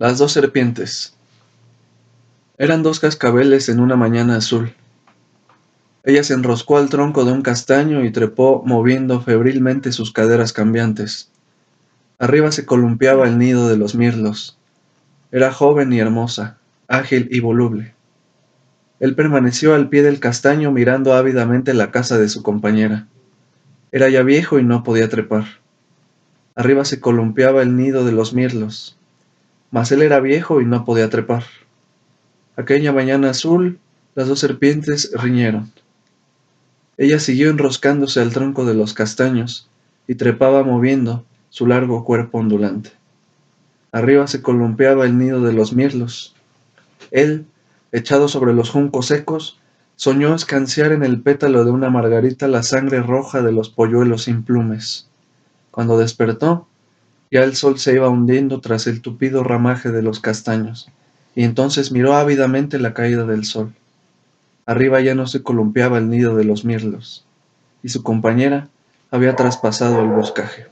Las dos serpientes. Eran dos cascabeles en una mañana azul. Ella se enroscó al tronco de un castaño y trepó moviendo febrilmente sus caderas cambiantes. Arriba se columpiaba el nido de los mirlos. Era joven y hermosa, ágil y voluble. Él permaneció al pie del castaño mirando ávidamente la casa de su compañera. Era ya viejo y no podía trepar. Arriba se columpiaba el nido de los mirlos mas él era viejo y no podía trepar. Aquella mañana azul, las dos serpientes riñeron. Ella siguió enroscándose al tronco de los castaños y trepaba moviendo su largo cuerpo ondulante. Arriba se columpiaba el nido de los mirlos. Él, echado sobre los juncos secos, soñó escanciar en el pétalo de una margarita la sangre roja de los polluelos sin plumes. Cuando despertó, ya el sol se iba hundiendo tras el tupido ramaje de los castaños, y entonces miró ávidamente la caída del sol. Arriba ya no se columpiaba el nido de los mirlos, y su compañera había traspasado el boscaje.